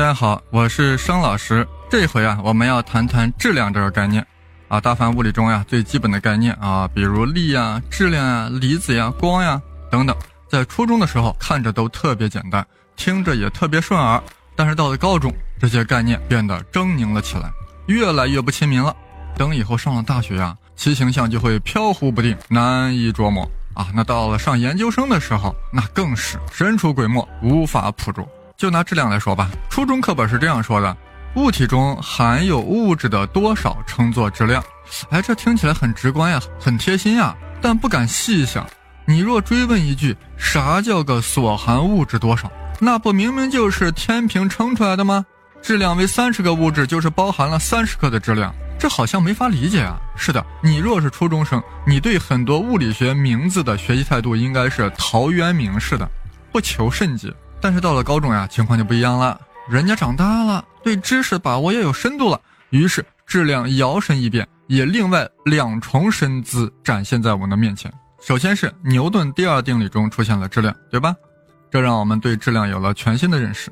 大家好，我是生老师。这回啊，我们要谈谈质量这个概念啊。大凡物理中呀，最基本的概念啊，比如力呀、质量呀、离子呀、光呀等等，在初中的时候看着都特别简单，听着也特别顺耳。但是到了高中，这些概念变得狰狞了起来，越来越不亲民了。等以后上了大学呀，其形象就会飘忽不定，难以捉摸啊。那到了上研究生的时候，那更是神出鬼没，无法捕捉。就拿质量来说吧，初中课本是这样说的：物体中含有物质的多少称作质量。哎，这听起来很直观呀，很贴心呀，但不敢细想。你若追问一句，啥叫个所含物质多少？那不明明就是天平称出来的吗？质量为三十个物质，就是包含了三十克的质量，这好像没法理解啊。是的，你若是初中生，你对很多物理学名字的学习态度应该是陶渊明式的，不求甚解。但是到了高中呀，情况就不一样了。人家长大了，对知识把握也有深度了，于是质量摇身一变，也另外两重身姿展现在我们的面前。首先是牛顿第二定律中出现了质量，对吧？这让我们对质量有了全新的认识。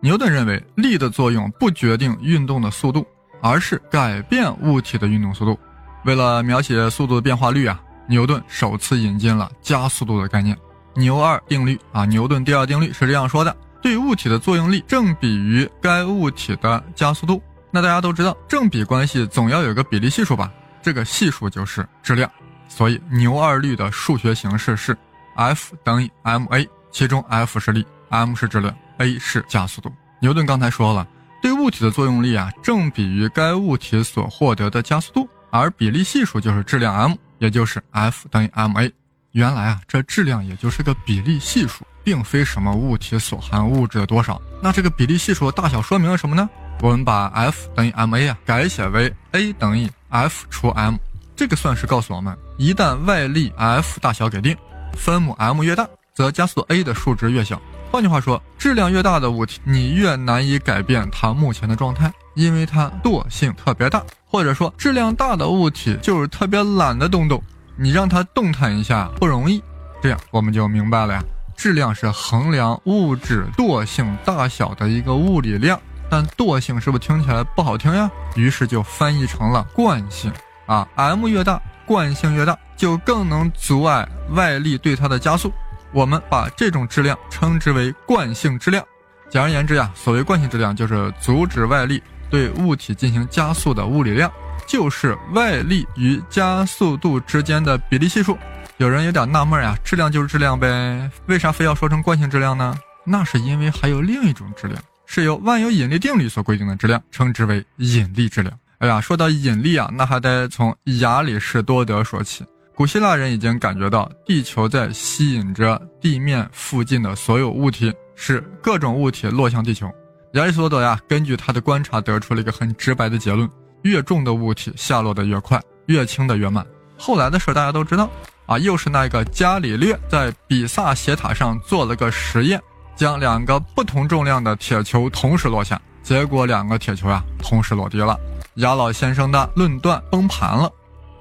牛顿认为，力的作用不决定运动的速度，而是改变物体的运动速度。为了描写速度的变化率啊，牛顿首次引进了加速度的概念。牛二定律啊，牛顿第二定律是这样说的：对物体的作用力正比于该物体的加速度。那大家都知道，正比关系总要有个比例系数吧？这个系数就是质量。所以牛二律的数学形式是 F 等于 ma，其中 F 是力，m 是质量，a 是加速度。牛顿刚才说了，对物体的作用力啊，正比于该物体所获得的加速度，而比例系数就是质量 m，也就是 F 等于 ma。原来啊，这质量也就是个比例系数，并非什么物体所含物质的多少。那这个比例系数的大小说明了什么呢？我们把 F 等于 ma 啊改写为 a 等于 F 除 m，这个算式告诉我们，一旦外力 F 大小给定，分母 m 越大，则加速 a 的数值越小。换句话说，质量越大的物体，你越难以改变它目前的状态，因为它惰性特别大。或者说，质量大的物体就是特别懒的东东。你让它动弹一下不容易，这样我们就明白了呀。质量是衡量物质惰性大小的一个物理量，但惰性是不是听起来不好听呀？于是就翻译成了惯性啊。m 越大，惯性越大，就更能阻碍外力对它的加速。我们把这种质量称之为惯性质量。简而言之呀，所谓惯性质量就是阻止外力对物体进行加速的物理量。就是外力与加速度之间的比例系数。有人有点纳闷呀，质量就是质量呗，为啥非要说成惯性质量呢？那是因为还有另一种质量，是由万有引力定律所规定的质量，称之为引力质量。哎呀，说到引力啊，那还得从亚里士多德说起。古希腊人已经感觉到地球在吸引着地面附近的所有物体，使各种物体落向地球。亚里士多德呀，根据他的观察得出了一个很直白的结论。越重的物体下落的越快，越轻的越慢。后来的事大家都知道啊，又是那个伽利略在比萨斜塔上做了个实验，将两个不同重量的铁球同时落下，结果两个铁球呀同时落地了。亚老先生的论断崩盘了。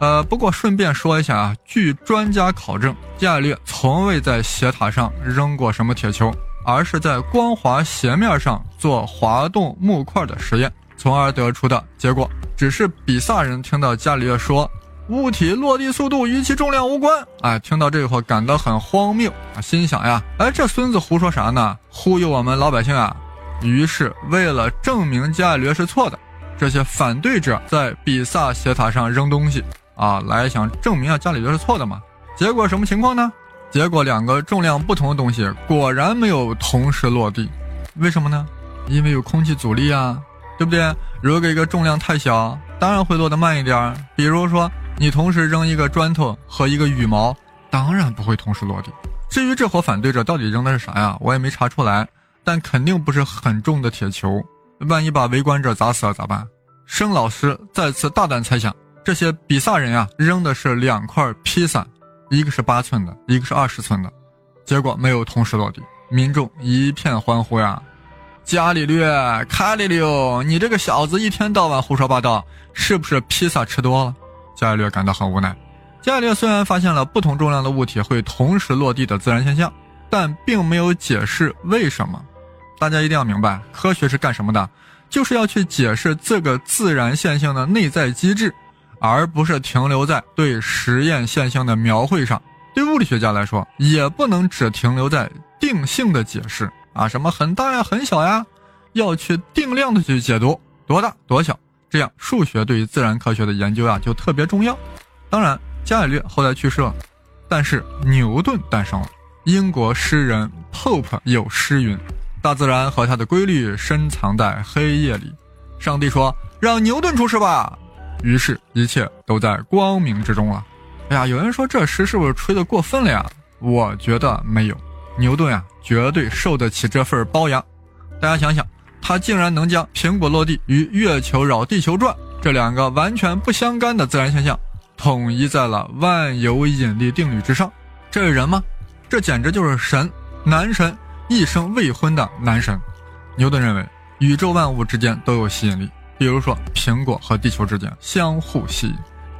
呃，不过顺便说一下啊，据专家考证，伽利略从未在斜塔上扔过什么铁球，而是在光滑斜面上做滑动木块的实验，从而得出的结果。只是比萨人听到伽利略说物体落地速度与其重量无关，哎，听到这话感到很荒谬啊，心想呀，哎，这孙子胡说啥呢？忽悠我们老百姓啊！于是为了证明伽利略是错的，这些反对者在比萨斜塔上扔东西啊，来想证明啊伽利略是错的嘛。结果什么情况呢？结果两个重量不同的东西果然没有同时落地，为什么呢？因为有空气阻力啊。对不对？如果一个重量太小，当然会落得慢一点。比如说，你同时扔一个砖头和一个羽毛，当然不会同时落地。至于这伙反对者到底扔的是啥呀，我也没查出来，但肯定不是很重的铁球。万一把围观者砸死了咋办？申老师再次大胆猜想，这些比萨人啊扔的是两块披萨，一个是八寸的，一个是二十寸的，结果没有同时落地，民众一片欢呼呀。伽利略，卡利略，你这个小子一天到晚胡说八道，是不是披萨吃多了？伽利略感到很无奈。伽利略虽然发现了不同重量的物体会同时落地的自然现象，但并没有解释为什么。大家一定要明白，科学是干什么的？就是要去解释这个自然现象的内在机制，而不是停留在对实验现象的描绘上。对物理学家来说，也不能只停留在定性的解释。啊，什么很大呀，很小呀，要去定量的去解读多大多小，这样数学对于自然科学的研究啊就特别重要。当然，伽利略后来去世了，但是牛顿诞生了。英国诗人 Pope 有诗云：“大自然和它的规律深藏在黑夜里。”上帝说：“让牛顿出世吧。”于是，一切都在光明之中了。哎呀，有人说这诗是不是吹得过分了呀？我觉得没有。牛顿啊，绝对受得起这份包养。大家想想，他竟然能将苹果落地与月球绕地球转这两个完全不相干的自然现象，统一在了万有引力定律之上。这是人吗？这简直就是神，男神，一生未婚的男神。牛顿认为，宇宙万物之间都有吸引力，比如说苹果和地球之间相互吸引。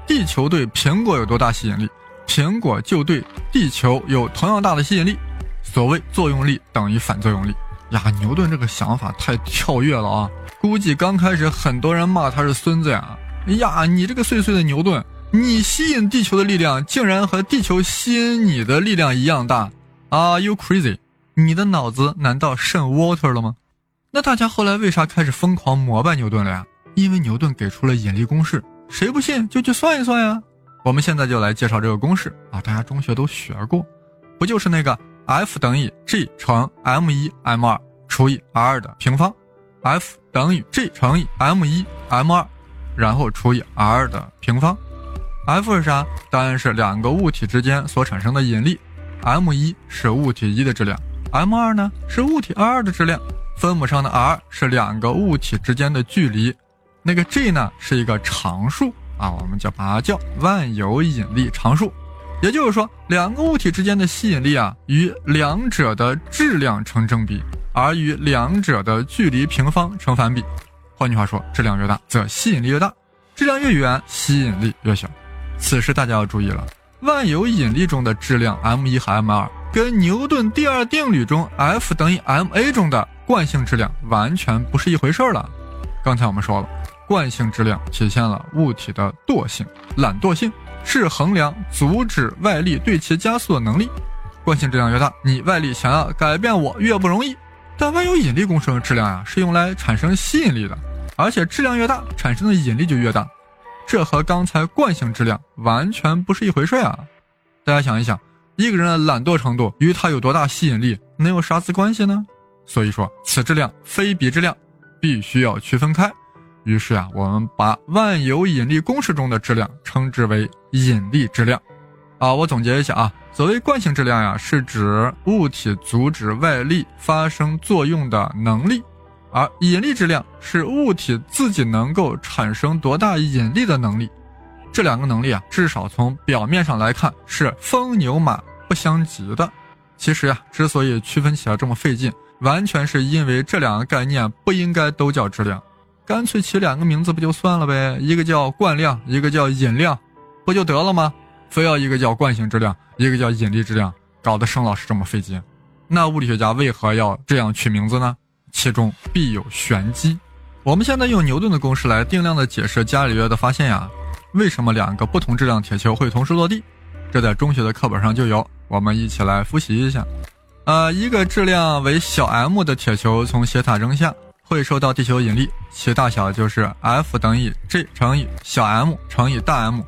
地球对苹果有多大吸引力，苹果就对地球有同样大的吸引力。所谓作用力等于反作用力呀，牛顿这个想法太跳跃了啊！估计刚开始很多人骂他是孙子呀。哎呀，你这个碎碎的牛顿，你吸引地球的力量竟然和地球吸引你的力量一样大？Are you crazy？你的脑子难道渗 water 了吗？那大家后来为啥开始疯狂膜拜牛顿了呀？因为牛顿给出了引力公式，谁不信就去算一算呀。我们现在就来介绍这个公式啊，大家中学都学过，不就是那个？F 等于 G 乘 m 一 m 二除以 r 的平方，F 等于 G 乘以 m 一 m 二，然后除以 r 的平方。F 是啥？当然是两个物体之间所产生的引力。m 一是物体一的质量，m 二呢是物体二的质量。分母上的 r 是两个物体之间的距离，那个 G 呢是一个常数啊，我们就把它叫万有引力常数。也就是说，两个物体之间的吸引力啊，与两者的质量成正比，而与两者的距离平方成反比。换句话说，质量越大，则吸引力越大；质量越远，吸引力越小。此时大家要注意了，万有引力中的质量 m 一和 m 二，跟牛顿第二定律中 F 等于 ma 中的惯性质量完全不是一回事了。刚才我们说了，惯性质量体现了物体的惰性、懒惰性。是衡量阻止外力对其加速的能力。惯性质量越大，你外力想要改变我越不容易。但万有引力公式的质量呀，是用来产生吸引力的，而且质量越大，产生的引力就越大。这和刚才惯性质量完全不是一回事啊！大家想一想，一个人的懒惰程度与他有多大吸引力能有啥子关系呢？所以说，此质量非彼质量，必须要区分开。于是啊，我们把万有引力公式中的质量称之为引力质量。啊，我总结一下啊，所谓惯性质量呀，是指物体阻止外力发生作用的能力；而引力质量是物体自己能够产生多大引力的能力。这两个能力啊，至少从表面上来看是风牛马不相及的。其实呀，之所以区分起来这么费劲，完全是因为这两个概念不应该都叫质量。干脆起两个名字不就算了呗？一个叫惯量，一个叫引量，不就得了吗？非要一个叫惯性质量，一个叫引力质量，搞得盛老师这么费劲。那物理学家为何要这样取名字呢？其中必有玄机。我们现在用牛顿的公式来定量的解释伽利略的发现呀。为什么两个不同质量铁球会同时落地？这在中学的课本上就有，我们一起来复习一下。呃，一个质量为小 m 的铁球从斜塔扔下。会受到地球引力，其大小就是 F 等于 G 乘以小 m 乘以大 M，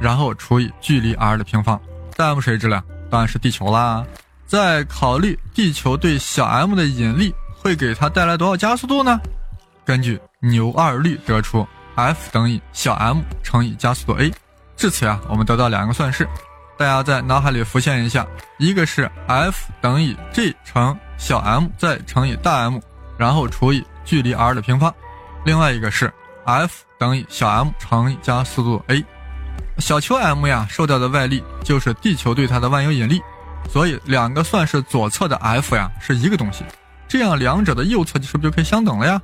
然后除以距离 r 的平方。大 M 谁质量？当然是地球啦。再考虑地球对小 m 的引力会给它带来多少加速度呢？根据牛二律得出 F 等于小 m 乘以加速度 a。至此呀，我们得到两个算式大家在脑海里浮现一下，一个是 F 等于 g 乘小 m 再乘以大 M，然后除以距离 r 的平方；另外一个是 F 等于小 m 乘以加速度 a。小球 m 呀，受到的外力就是地球对它的万有引力，所以两个算式左侧的 F 呀是一个东西，这样两者的右侧是不是就可以相等了呀？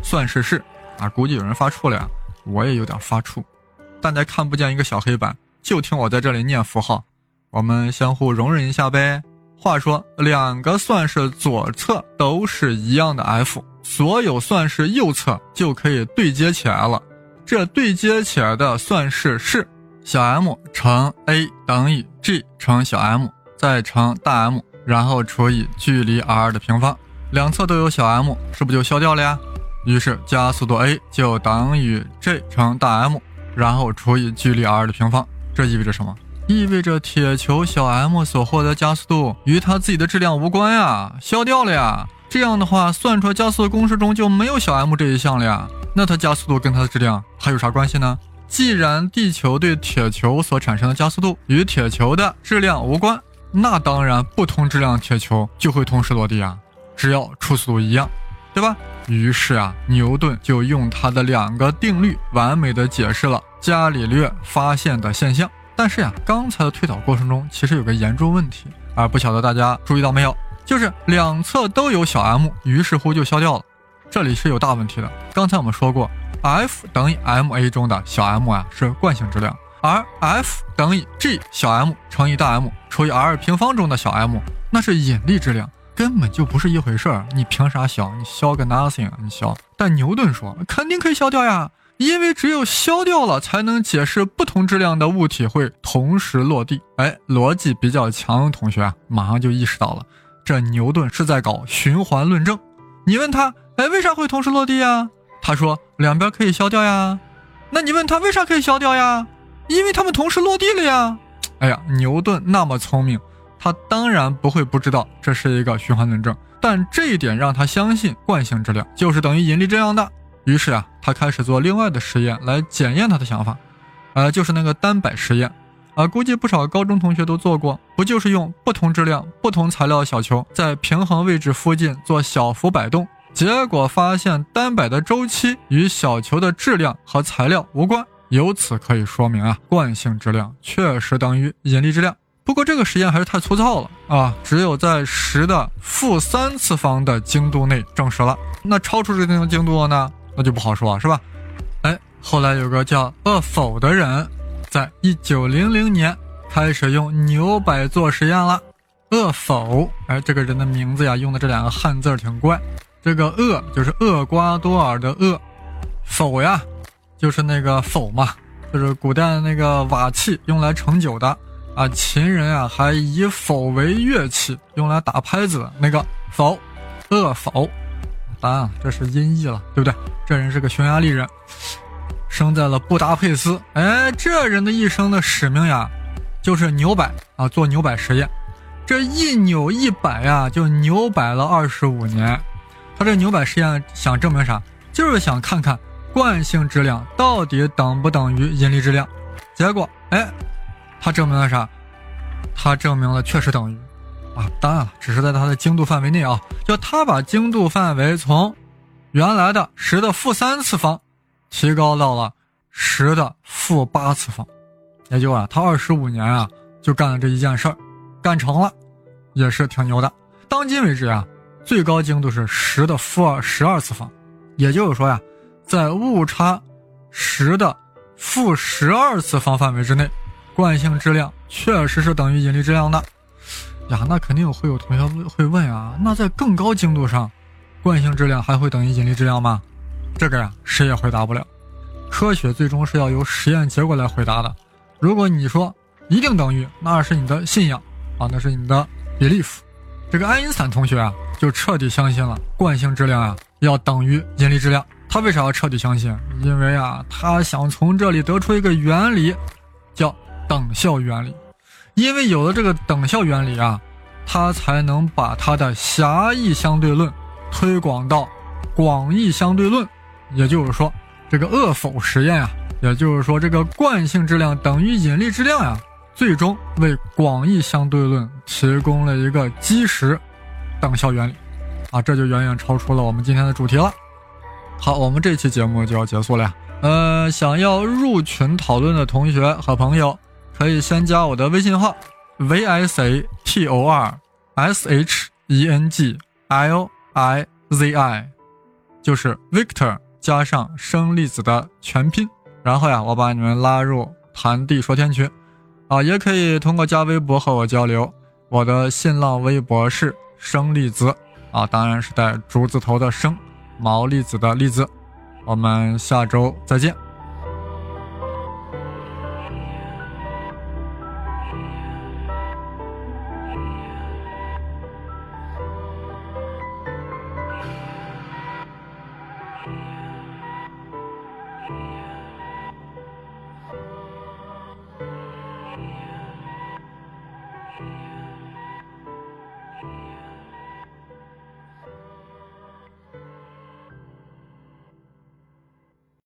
算式是啊，估计有人发怵了呀，我也有点发怵。大家看不见一个小黑板，就听我在这里念符号，我们相互容忍一下呗。话说，两个算式左侧都是一样的 F，所有算式右侧就可以对接起来了。这对接起来的算式是。小 m 乘 a 等于 g 乘小 m 再乘大 M，然后除以距离 r 的平方，两侧都有小 m，是不就消掉了呀？于是加速度 a 就等于 g 乘大 M，然后除以距离 r 的平方。这意味着什么？意味着铁球小 m 所获得加速度与它自己的质量无关呀，消掉了呀。这样的话，算出来加速度公式中就没有小 m 这一项了呀。那它加速度跟它的质量还有啥关系呢？既然地球对铁球所产生的加速度与铁球的质量无关，那当然不同质量铁球就会同时落地啊，只要初速度一样，对吧？于是啊，牛顿就用他的两个定律，完美的解释了伽利略发现的现象。但是呀，刚才的推导过程中其实有个严重问题，而不晓得大家注意到没有，就是两侧都有小 m，于是乎就消掉了，这里是有大问题的。刚才我们说过。F 等于 ma 中的小 m 啊是惯性质量，而 F 等于 g 小 m 乘以大 M 除以 r 平方中的小 m 那是引力质量，根本就不是一回事儿。你凭啥消？你消个 nothing！你消。但牛顿说肯定可以消掉呀，因为只有消掉了，才能解释不同质量的物体会同时落地。哎，逻辑比较强的同学啊，马上就意识到了，这牛顿是在搞循环论证。你问他，哎，为啥会同时落地呀？他说两边可以消掉呀，那你问他为啥可以消掉呀？因为他们同时落地了呀。哎呀，牛顿那么聪明，他当然不会不知道这是一个循环论证，但这一点让他相信惯性质量就是等于引力质量的。于是啊，他开始做另外的实验来检验他的想法，呃，就是那个单摆实验，啊，估计不少高中同学都做过，不就是用不同质量、不同材料的小球在平衡位置附近做小幅摆动？结果发现单摆的周期与小球的质量和材料无关，由此可以说明啊，惯性质量确实等于引力质量。不过这个实验还是太粗糙了啊，只有在十的负三次方的精度内证实了。那超出这定精度呢，那就不好说，是吧？哎，后来有个叫厄否的人，在一九零零年开始用牛摆做实验了。厄否，哎，这个人的名字呀，用的这两个汉字挺怪。这个厄就是厄瓜多尔的厄，否呀，就是那个否嘛，就是古代那个瓦器用来盛酒的啊。秦人啊还以否为乐器，用来打拍子那个否，厄否，答案这是音译了，对不对？这人是个匈牙利人，生在了布达佩斯。哎，这人的一生的使命呀，就是扭摆啊，做扭摆实验。这一扭一摆呀，就扭摆了二十五年。他这扭摆实验想证明啥？就是想看看惯性质量到底等不等于引力质量。结果，哎，他证明了啥？他证明了确实等于。啊，当然了，只是在它的精度范围内啊。就他把精度范围从原来的十的负三次方提高到了十的负八次方，也就啊，他二十五年啊就干了这一件事儿，干成了，也是挺牛的。当今为止啊。最高精度是十的负二十二次方，也就是说呀，在误差十的负十二次方范围之内，惯性质量确实是等于引力质量的。呀，那肯定会有同学会问啊，那在更高精度上，惯性质量还会等于引力质量吗？这个呀，谁也回答不了。科学最终是要由实验结果来回答的。如果你说一定等于，那是你的信仰啊，那是你的 belief。这个爱因斯坦同学啊。就彻底相信了惯性质量啊要等于引力质量。他为啥要彻底相信？因为啊，他想从这里得出一个原理，叫等效原理。因为有了这个等效原理啊，他才能把他的狭义相对论推广到广义相对论。也就是说，这个恶否实验呀，也就是说这个惯性质量等于引力质量呀，最终为广义相对论提供了一个基石等效原理。啊，这就远远超出了我们今天的主题了。好，我们这期节目就要结束了呀。呃，想要入群讨论的同学和朋友，可以先加我的微信号 v s a t o r s h e n g l i z i，就是 Victor 加上生粒子的全拼。然后呀，我把你们拉入谈地说天群。啊，也可以通过加微博和我交流。我的新浪微博是生粒子。啊，当然是带竹字头的生，毛粒子的粒子。我们下周再见。